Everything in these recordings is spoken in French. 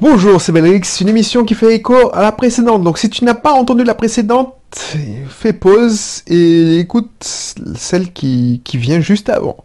Bonjour, c'est Belrix, une émission qui fait écho à la précédente. Donc si tu n'as pas entendu la précédente, fais pause et écoute celle qui, qui vient juste avant.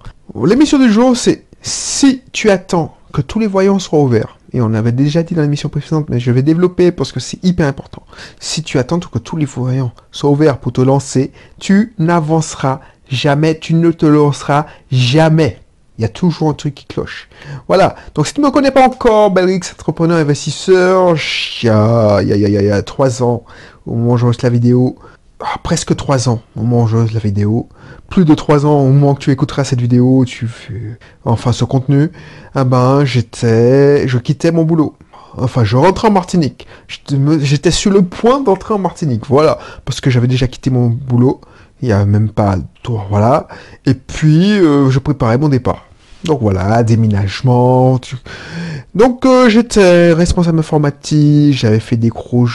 L'émission du jour, c'est si tu attends que tous les voyants soient ouverts, et on avait déjà dit dans l'émission précédente, mais je vais développer parce que c'est hyper important. Si tu attends que tous les voyants soient ouverts pour te lancer, tu n'avanceras jamais, tu ne te lanceras jamais. Il y a toujours un truc qui cloche. Voilà. Donc, si tu ne me connais pas encore, Belrix, entrepreneur investisseur, il y a, il y a, il y a, trois ans, au moment où j'enregistre la vidéo, ah, presque trois ans, au moment où j'enregistre la vidéo, plus de trois ans au moment que tu écouteras cette vidéo, tu enfin ce contenu, ah ben, j'étais, je quittais mon boulot. Enfin, je rentrais en Martinique. J'étais sur le point d'entrer en Martinique. Voilà. Parce que j'avais déjà quitté mon boulot il n'y a même pas tour, voilà. Et puis, euh, je préparais mon départ. Donc voilà, déménagement. Donc euh, j'étais responsable informatique, j'avais fait des gros,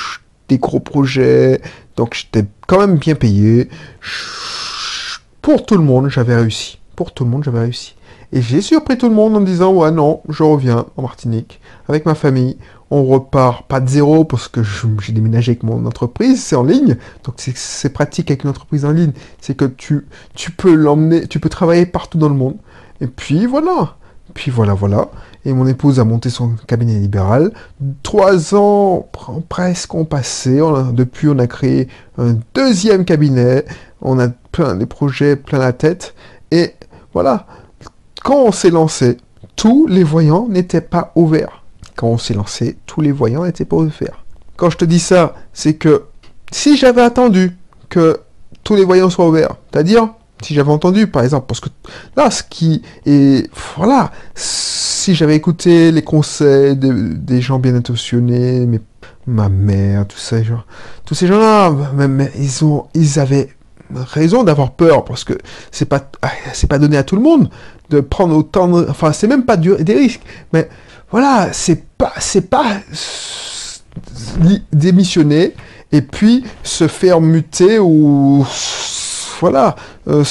des gros projets, donc j'étais quand même bien payé. Pour tout le monde, j'avais réussi. Pour tout le monde, j'avais réussi. Et j'ai surpris tout le monde en disant, ouais non, je reviens en Martinique avec ma famille on repart pas de zéro parce que j'ai déménagé avec mon entreprise, c'est en ligne, donc c'est pratique avec une entreprise en ligne, c'est que tu, tu peux l'emmener, tu peux travailler partout dans le monde. Et puis voilà, puis voilà, voilà. Et mon épouse a monté son cabinet libéral. Trois ans presque ont passé. depuis, on a créé un deuxième cabinet. On a plein des projets plein la tête. Et voilà, quand on s'est lancé, tous les voyants n'étaient pas ouverts quand on s'est lancé, tous les voyants n'étaient pas ouverts. Quand je te dis ça, c'est que si j'avais attendu que tous les voyants soient ouverts, c'est-à-dire si j'avais entendu, par exemple, parce que là, ce qui est, voilà, si j'avais écouté les conseils des gens bien intentionnés, mais ma mère, tout ça, genre, tous ces gens-là, ils ont, ils avaient raison d'avoir peur parce que c'est pas, c'est pas donné à tout le monde de prendre autant de, enfin, c'est même pas des risques, mais voilà, c'est pas, c'est pas démissionner et puis se faire muter ou voilà, euh,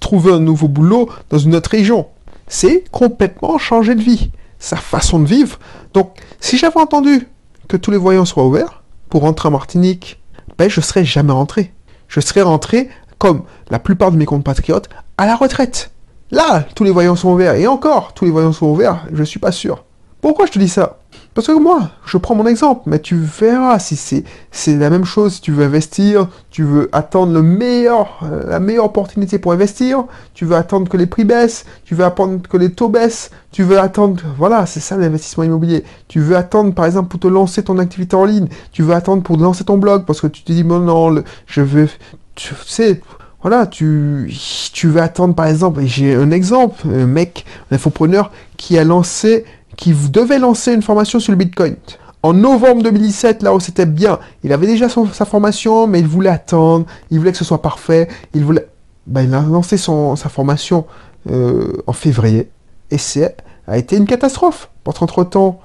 trouver un nouveau boulot dans une autre région. C'est complètement changer de vie, sa façon de vivre. Donc, si j'avais entendu que tous les voyants soient ouverts pour rentrer en Martinique, ben je serais jamais rentré. Je serais rentré comme la plupart de mes compatriotes à la retraite. Là, tous les voyants sont ouverts et encore, tous les voyants sont ouverts, je suis pas sûr. Pourquoi je te dis ça? Parce que moi, je prends mon exemple, mais tu verras si c'est, la même chose, si tu veux investir, tu veux attendre le meilleur, euh, la meilleure opportunité pour investir, tu veux attendre que les prix baissent, tu veux attendre que les taux baissent, tu veux attendre, voilà, c'est ça l'investissement immobilier. Tu veux attendre, par exemple, pour te lancer ton activité en ligne, tu veux attendre pour lancer ton blog, parce que tu te dis, bon, non, je veux, tu sais, voilà, tu, tu veux attendre par exemple, et j'ai un exemple, un mec, un infopreneur qui a lancé qui devait lancer une formation sur le Bitcoin. En novembre 2017, là où c'était bien, il avait déjà sa formation, mais il voulait attendre, il voulait que ce soit parfait, il voulait... Ben, il a lancé son, sa formation euh, en février, et c'est a été une catastrophe. Parce qu'entre-temps,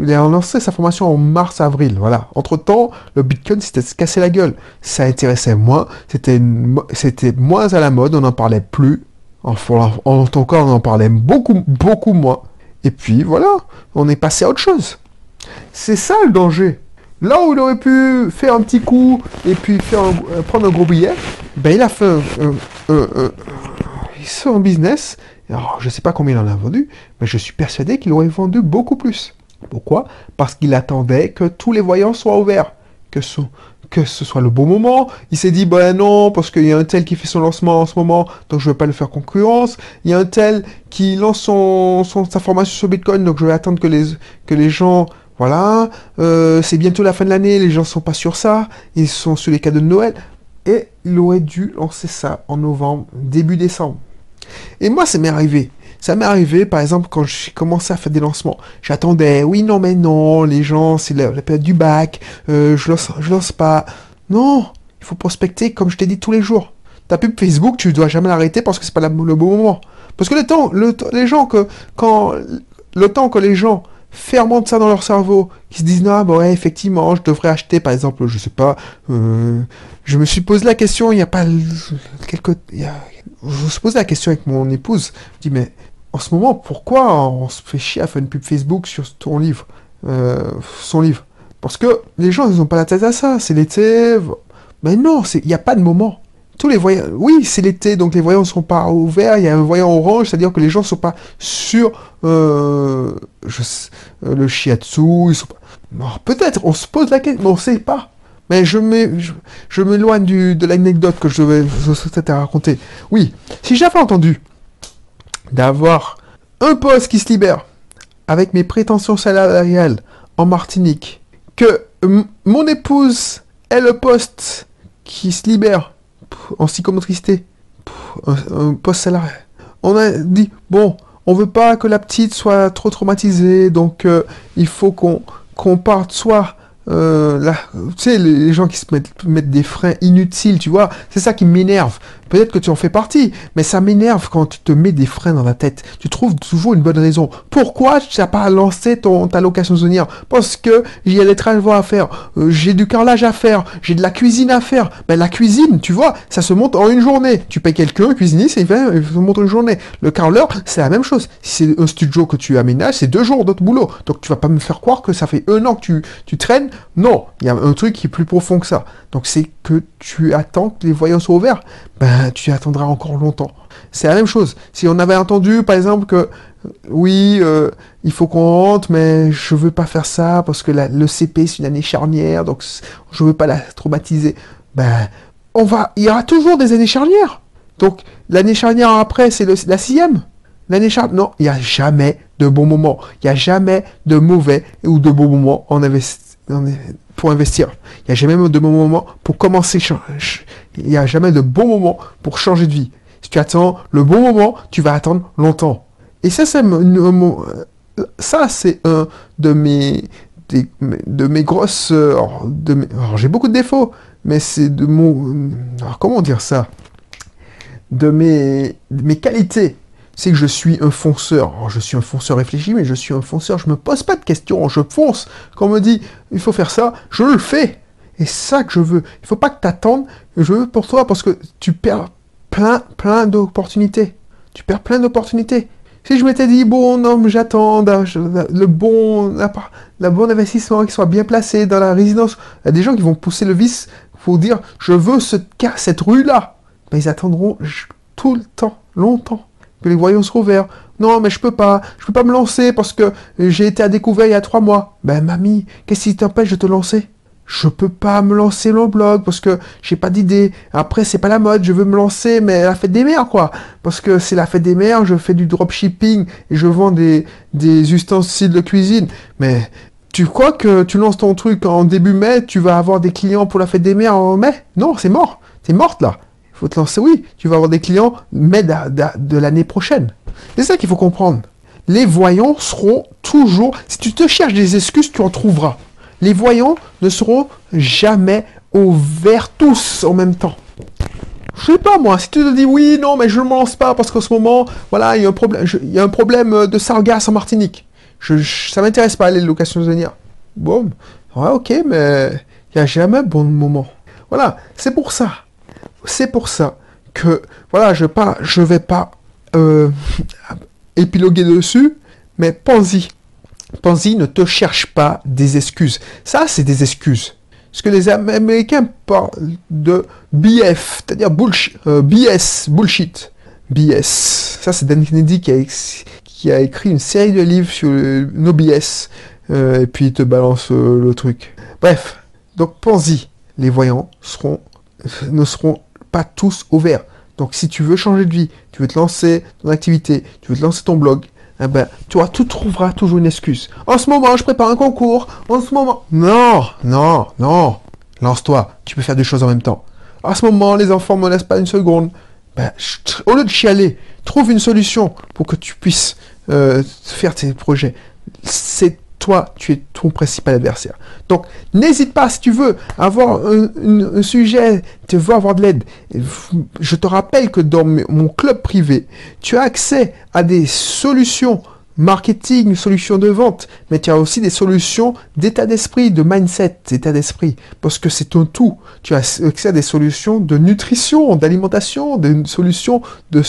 il a lancé sa formation en mars-avril, voilà. Entre-temps, le Bitcoin s'était cassé la gueule. Ça intéressait moins, c'était moins à la mode, on n'en parlait plus. Enfin, en tout cas, on en parlait beaucoup, beaucoup moins. Et puis voilà, on est passé à autre chose. C'est ça le danger. Là où il aurait pu faire un petit coup et puis euh, prendre un gros billet, ben il a fait un, business. Alors, je ne sais pas combien il en a vendu, mais je suis persuadé qu'il aurait vendu beaucoup plus. Pourquoi? Parce qu'il attendait que tous les voyants soient ouverts, que son, que ce soit le bon moment. Il s'est dit, ben non, parce qu'il y a un tel qui fait son lancement en ce moment, donc je ne vais pas le faire concurrence. Il y a un tel qui lance son, sa formation sur Bitcoin, donc je vais attendre que les, gens, voilà, euh, c'est bientôt la fin de l'année, les gens sont pas sur ça, ils sont sur les cadeaux de Noël. Et il aurait dû lancer ça en novembre, début décembre. Et moi, ça m'est arrivé. Ça m'est arrivé, par exemple, quand j'ai commencé à faire des lancements. J'attendais, oui, non, mais non, les gens, c'est la, période du bac, euh, je lance, pas. Non, il faut prospecter, comme je t'ai dit, tous les jours. Ta pub Facebook, tu dois jamais l'arrêter parce que c'est pas le bon moment. Parce que le temps, le, les gens que, quand, le temps que les gens fermentent ça dans leur cerveau, qui se disent, non, bah ouais, effectivement, je devrais acheter, par exemple, je sais pas, euh, je me suis posé la question, il n'y a pas y a, je me suis posé la question avec mon épouse, je dis, mais en ce moment, pourquoi on se fait chier à faire une pub Facebook sur ton livre son livre? Parce que les gens, ils n'ont pas la tête à ça. C'est l'été. Mais non, il n'y a pas de moment. Tous les voyants, oui, c'est l'été, donc les voyants ne sont pas ouverts. Il y a un voyant orange, c'est-à-dire que les gens ne sont pas sur euh, euh, le shiatsu. Sont pas... Peut-être, on se pose la question, mais on ne sait pas. Mais je m'éloigne je, de l'anecdote que je vais je raconter. Oui, si j'avais entendu d'avoir un poste qui se libère avec mes prétentions salariales en Martinique, que mon épouse ait le poste qui se libère en psychomotricité, un, poste salarié. On a dit, bon, on veut pas que la petite soit trop traumatisée, donc euh, il faut qu'on qu'on parte soit euh, là, tu sais, les gens qui se mettent des freins inutiles, tu vois, c'est ça qui m'énerve. Peut-être que tu en fais partie, mais ça m'énerve quand tu te mets des freins dans la tête. Tu trouves toujours une bonne raison. Pourquoi tu n'as pas lancé ton, ta location saisonnière? Parce que a des travaux à faire, euh, j'ai du carrelage à faire, j'ai de la cuisine à faire. Ben, la cuisine, tu vois, ça se monte en une journée. Tu payes quelqu'un, un cuisinier, il se monte une journée. Le carreleur, c'est la même chose. Si c'est un studio que tu aménages, c'est deux jours d'autre boulot. Donc tu vas pas me faire croire que ça fait un an que tu, tu traînes. Non, il y a un truc qui est plus profond que ça. Donc c'est que tu attends que les voyants soient ouverts. Ben, tu attendras encore longtemps. C'est la même chose. Si on avait entendu, par exemple, que oui, euh, il faut qu'on rentre, mais je veux pas faire ça parce que le CP c'est une année charnière, donc je veux pas la traumatiser. Ben, on va, il y aura toujours des années charnières. Donc l'année charnière après, c'est la sixième. L'année charnière, non, il n'y a jamais de bons moments. Il n'y a jamais de mauvais ou de bons moments en investissement pour investir. Il n'y a jamais de bon moment pour commencer. Il n'y a jamais de bon moment pour changer de vie. Si tu attends le bon moment, tu vas attendre longtemps. Et ça, c'est ça, c'est un de mes, de mes grosses. De j'ai beaucoup de défauts, mais c'est de mon. comment dire ça? De mes, de mes qualités c'est que je suis un fonceur. je suis un fonceur réfléchi, mais je suis un fonceur. Je me pose pas de questions, je fonce. Quand on me dit, il faut faire ça, je le fais. Et ça que je veux. Il faut pas que tu attendes. Je veux pour toi parce que tu perds plein, plein d'opportunités. Tu perds plein d'opportunités. Si je m'étais dit, bon, non, j'attends le bon, la, bon investissement qui soit bien placé dans la résidence, il y a des gens qui vont pousser le vice pour dire, je veux ce, cette rue-là. Mais ils attendront tout le temps, longtemps que les voyants seront ouverts. Non, mais je peux pas, je peux pas me lancer parce que j'ai été à découvert il y a trois mois. Ben, mamie, qu'est-ce qui t'empêche de te lancer? Je peux pas me lancer le blog parce que j'ai pas d'idée. Après, c'est pas la mode, je veux me lancer, mais la fête des mères, quoi. Parce que c'est la fête des mères, je fais du dropshipping et je vends des, des ustensiles de cuisine. Mais tu crois que tu lances ton truc en début mai, tu vas avoir des clients pour la fête des mères en mai? Non, c'est mort. T'es morte là faut te lancer, oui, tu vas avoir des clients, mais de, l'année prochaine. C'est ça qu'il faut comprendre. Les voyants seront toujours, si tu te cherches des excuses, tu en trouveras. Les voyants ne seront jamais ouverts tous en même temps. Je sais pas moi, si tu te dis oui, non, mais je ne me lance pas parce qu'en ce moment, voilà, il y a un problème, il y a un problème de sargasse en Martinique. Je, ça m'intéresse pas les locations saisonnières. Bon, ouais, ok, mais il n'y a jamais bon moment. Voilà, c'est pour ça c'est pour ça que, voilà, je ne je vais pas euh, épiloguer dessus, mais pense-y. Ne te cherche pas des excuses. Ça, c'est des excuses. Ce que les Américains parlent de BF, c'est-à-dire bullshit, euh, BS, bullshit. BS. Ça, c'est Dan Kennedy qui a, écrit une série de livres sur nos BS. Euh, et puis il te balance le truc. Bref, donc pense-y. Les voyants seront, ne seront tous ouverts. Donc si tu veux changer de vie, tu veux te lancer ton activité, tu veux te lancer ton blog, eh ben, tu vois, tu trouveras toujours une excuse. En ce moment, je prépare un concours. En ce moment. Non, non, non. Lance-toi. Tu peux faire deux choses en même temps. En ce moment, les enfants me laissent pas une seconde. Ben, au lieu de chialer, trouve une solution pour que tu puisses euh, faire tes projets. C'est tu es ton principal adversaire. Donc, n'hésite pas, si tu veux avoir un, sujet, tu veux avoir de l'aide. Je te rappelle que dans mon club privé, tu as accès à des solutions marketing, solutions de vente, mais tu as aussi des solutions d'état d'esprit, de mindset, d'état d'esprit, parce que c'est un tout. Tu as accès à des solutions de nutrition, d'alimentation, des solutions de,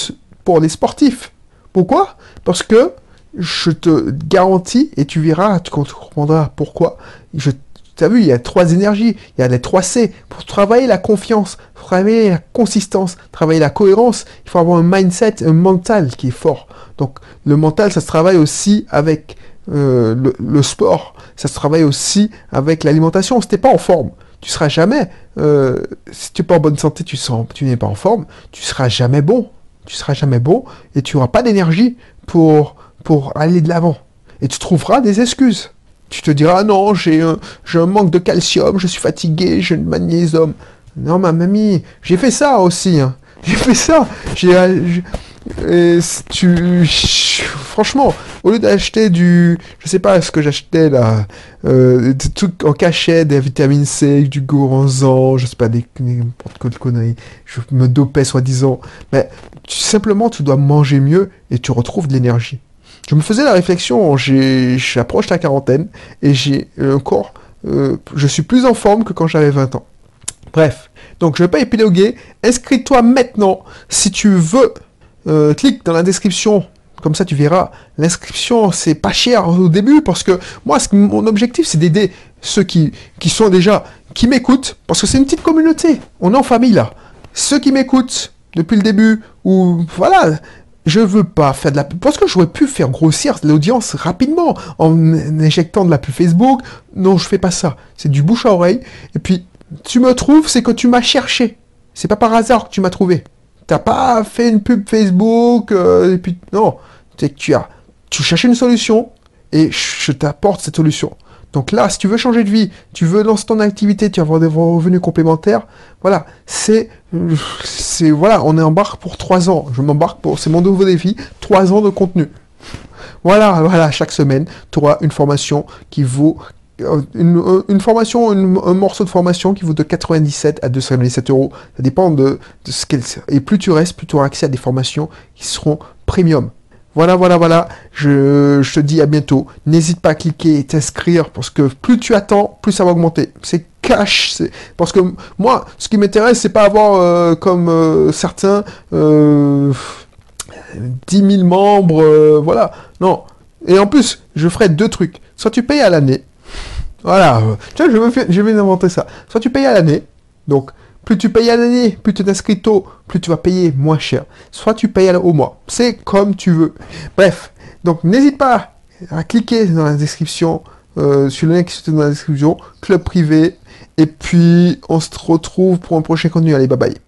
pour les sportifs. Pourquoi? Parce que je te garantis, et tu verras, tu comprendras pourquoi, je tu vu, il y a trois énergies, il y a les trois C. Pour travailler la confiance, travailler la consistance, travailler la cohérence, il faut avoir un mindset, un mental qui est fort. Donc le mental, ça se travaille aussi avec euh, le, sport, ça se travaille aussi avec l'alimentation. Si t'es pas en forme, tu seras jamais, euh, si tu n'es pas en bonne santé, tu, sens, n'es pas en forme, tu seras jamais bon. Tu seras jamais bon et tu n'auras pas d'énergie pour, pour aller de l'avant. Et tu trouveras des excuses. Tu te diras, non, j'ai un, un manque de calcium, je suis fatigué, j'ai le magnésium. Non, ma mamie, j'ai fait ça aussi. Hein. J'ai fait ça. J'ai, et tu, franchement, au lieu d'acheter du, je sais pas ce que j'achetais là, euh, des trucs en cachet, des vitamines C, du goronzan, je sais pas, des n'importe quelle je me dopais soi-disant, mais simplement tu dois manger mieux et tu retrouves de l'énergie. Je me faisais la réflexion, j'approche la quarantaine et j'ai un corps, euh, je suis plus en forme que quand j'avais 20 ans. Bref, donc je vais pas épiloguer, inscris-toi maintenant si tu veux euh, clique dans la description. Comme ça, tu verras. L'inscription, c'est pas cher au début parce que moi, mon objectif, c'est d'aider ceux qui, qui sont déjà, qui m'écoutent parce que c'est une petite communauté. On est en famille là. Ceux qui m'écoutent depuis le début ou voilà, je veux pas faire de la pub parce que j'aurais pu faire grossir l'audience rapidement en injectant de la pub Facebook. Non, je fais pas ça. C'est du bouche à oreille. Et puis, tu me trouves, c'est que tu m'as cherché. C'est pas par hasard que tu m'as trouvé. T'as pas fait une pub Facebook, euh, et puis non, c'est que tu as, tu cherches une solution et je t'apporte cette solution. Donc là, si tu veux changer de vie, tu veux lancer ton activité, tu veux avoir des revenus complémentaires, voilà, c'est, c'est, voilà, on est embarque pour trois ans. Je m'embarque pour, c'est mon nouveau défi, trois ans de contenu. Voilà, voilà, chaque semaine, tu auras une formation qui vaut euh, euh, une, formation, un morceau de formation qui vaut de 97 à 297 euros. Ça dépend de, ce qu'elle. Et plus tu restes, plus tu auras accès à des formations qui seront premium. Voilà, voilà, voilà. Je, te dis à bientôt. N'hésite pas à cliquer et t'inscrire parce que plus tu attends, plus ça va augmenter. C'est cash. Parce que moi, ce qui m'intéresse, c'est pas avoir euh, comme certains 10 000 membres. voilà. Non. Et en plus, je ferai deux trucs. Soit tu payes à l'année, voilà. Tiens, je je vais inventer ça. Soit tu payes à l'année, donc plus tu payes à l'année, plus tu t'inscris tôt, plus tu vas payer moins cher. Soit tu payes au mois. C'est comme tu veux. Bref, donc n'hésite pas à cliquer dans la description, euh, sur le lien qui se trouve dans la description, club privé. Et puis, on se retrouve pour un prochain contenu. Allez, bye bye.